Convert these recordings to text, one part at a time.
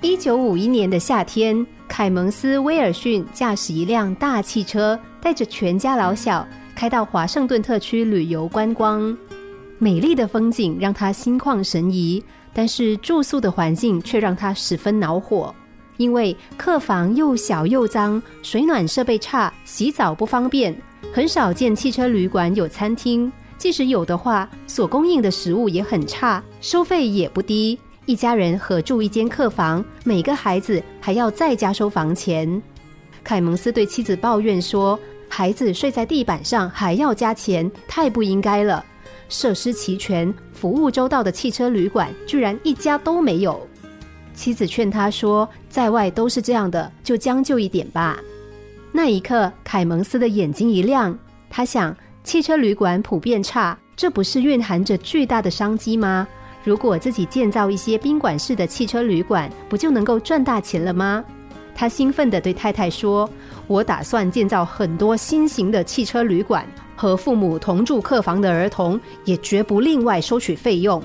一九五一年的夏天，凯蒙斯·威尔逊驾驶一辆大汽车，带着全家老小开到华盛顿特区旅游观光。美丽的风景让他心旷神怡，但是住宿的环境却让他十分恼火。因为客房又小又脏，水暖设备差，洗澡不方便，很少见汽车旅馆有餐厅。即使有的话，所供应的食物也很差，收费也不低。一家人合住一间客房，每个孩子还要再加收房钱。凯蒙斯对妻子抱怨说：“孩子睡在地板上还要加钱，太不应该了。设施齐全、服务周到的汽车旅馆，居然一家都没有。”妻子劝他说：“在外都是这样的，就将就一点吧。”那一刻，凯蒙斯的眼睛一亮，他想。汽车旅馆普遍差，这不是蕴含着巨大的商机吗？如果自己建造一些宾馆式的汽车旅馆，不就能够赚大钱了吗？他兴奋地对太太说：“我打算建造很多新型的汽车旅馆，和父母同住客房的儿童也绝不另外收取费用。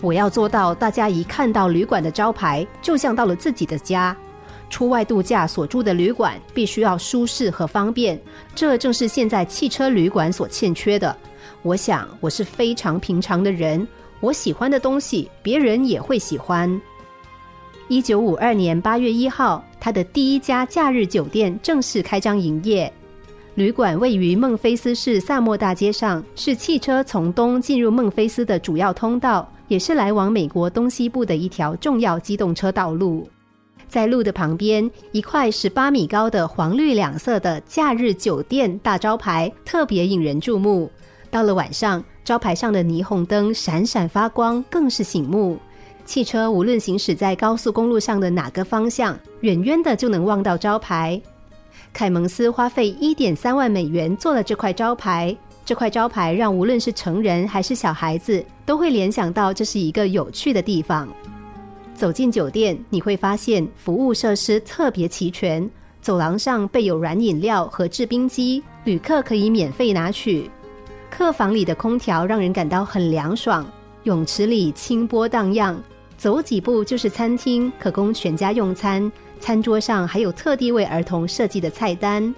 我要做到，大家一看到旅馆的招牌，就像到了自己的家。”出外度假所住的旅馆必须要舒适和方便，这正是现在汽车旅馆所欠缺的。我想我是非常平常的人，我喜欢的东西别人也会喜欢。一九五二年八月一号，他的第一家假日酒店正式开张营业。旅馆位于孟菲斯市萨莫大街上，是汽车从东进入孟菲斯的主要通道，也是来往美国东西部的一条重要机动车道路。在路的旁边，一块十八米高的黄绿两色的“假日酒店”大招牌特别引人注目。到了晚上，招牌上的霓虹灯闪闪发光，更是醒目。汽车无论行驶在高速公路上的哪个方向，远远的就能望到招牌。凯蒙斯花费一点三万美元做了这块招牌，这块招牌让无论是成人还是小孩子都会联想到这是一个有趣的地方。走进酒店，你会发现服务设施特别齐全。走廊上备有软饮料和制冰机，旅客可以免费拿取。客房里的空调让人感到很凉爽，泳池里清波荡漾。走几步就是餐厅，可供全家用餐。餐桌上还有特地为儿童设计的菜单。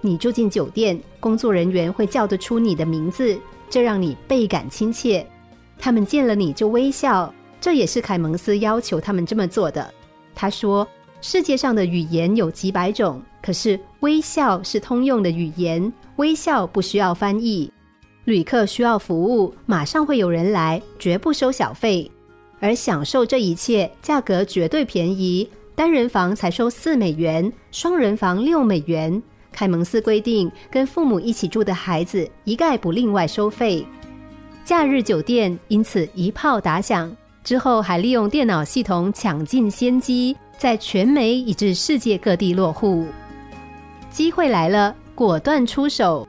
你住进酒店，工作人员会叫得出你的名字，这让你倍感亲切。他们见了你就微笑。这也是凯蒙斯要求他们这么做的。他说：“世界上的语言有几百种，可是微笑是通用的语言，微笑不需要翻译。旅客需要服务，马上会有人来，绝不收小费。而享受这一切，价格绝对便宜。单人房才收四美元，双人房六美元。凯蒙斯规定，跟父母一起住的孩子一概不另外收费。假日酒店因此一炮打响。”之后还利用电脑系统抢尽先机，在全美以至世界各地落户。机会来了，果断出手，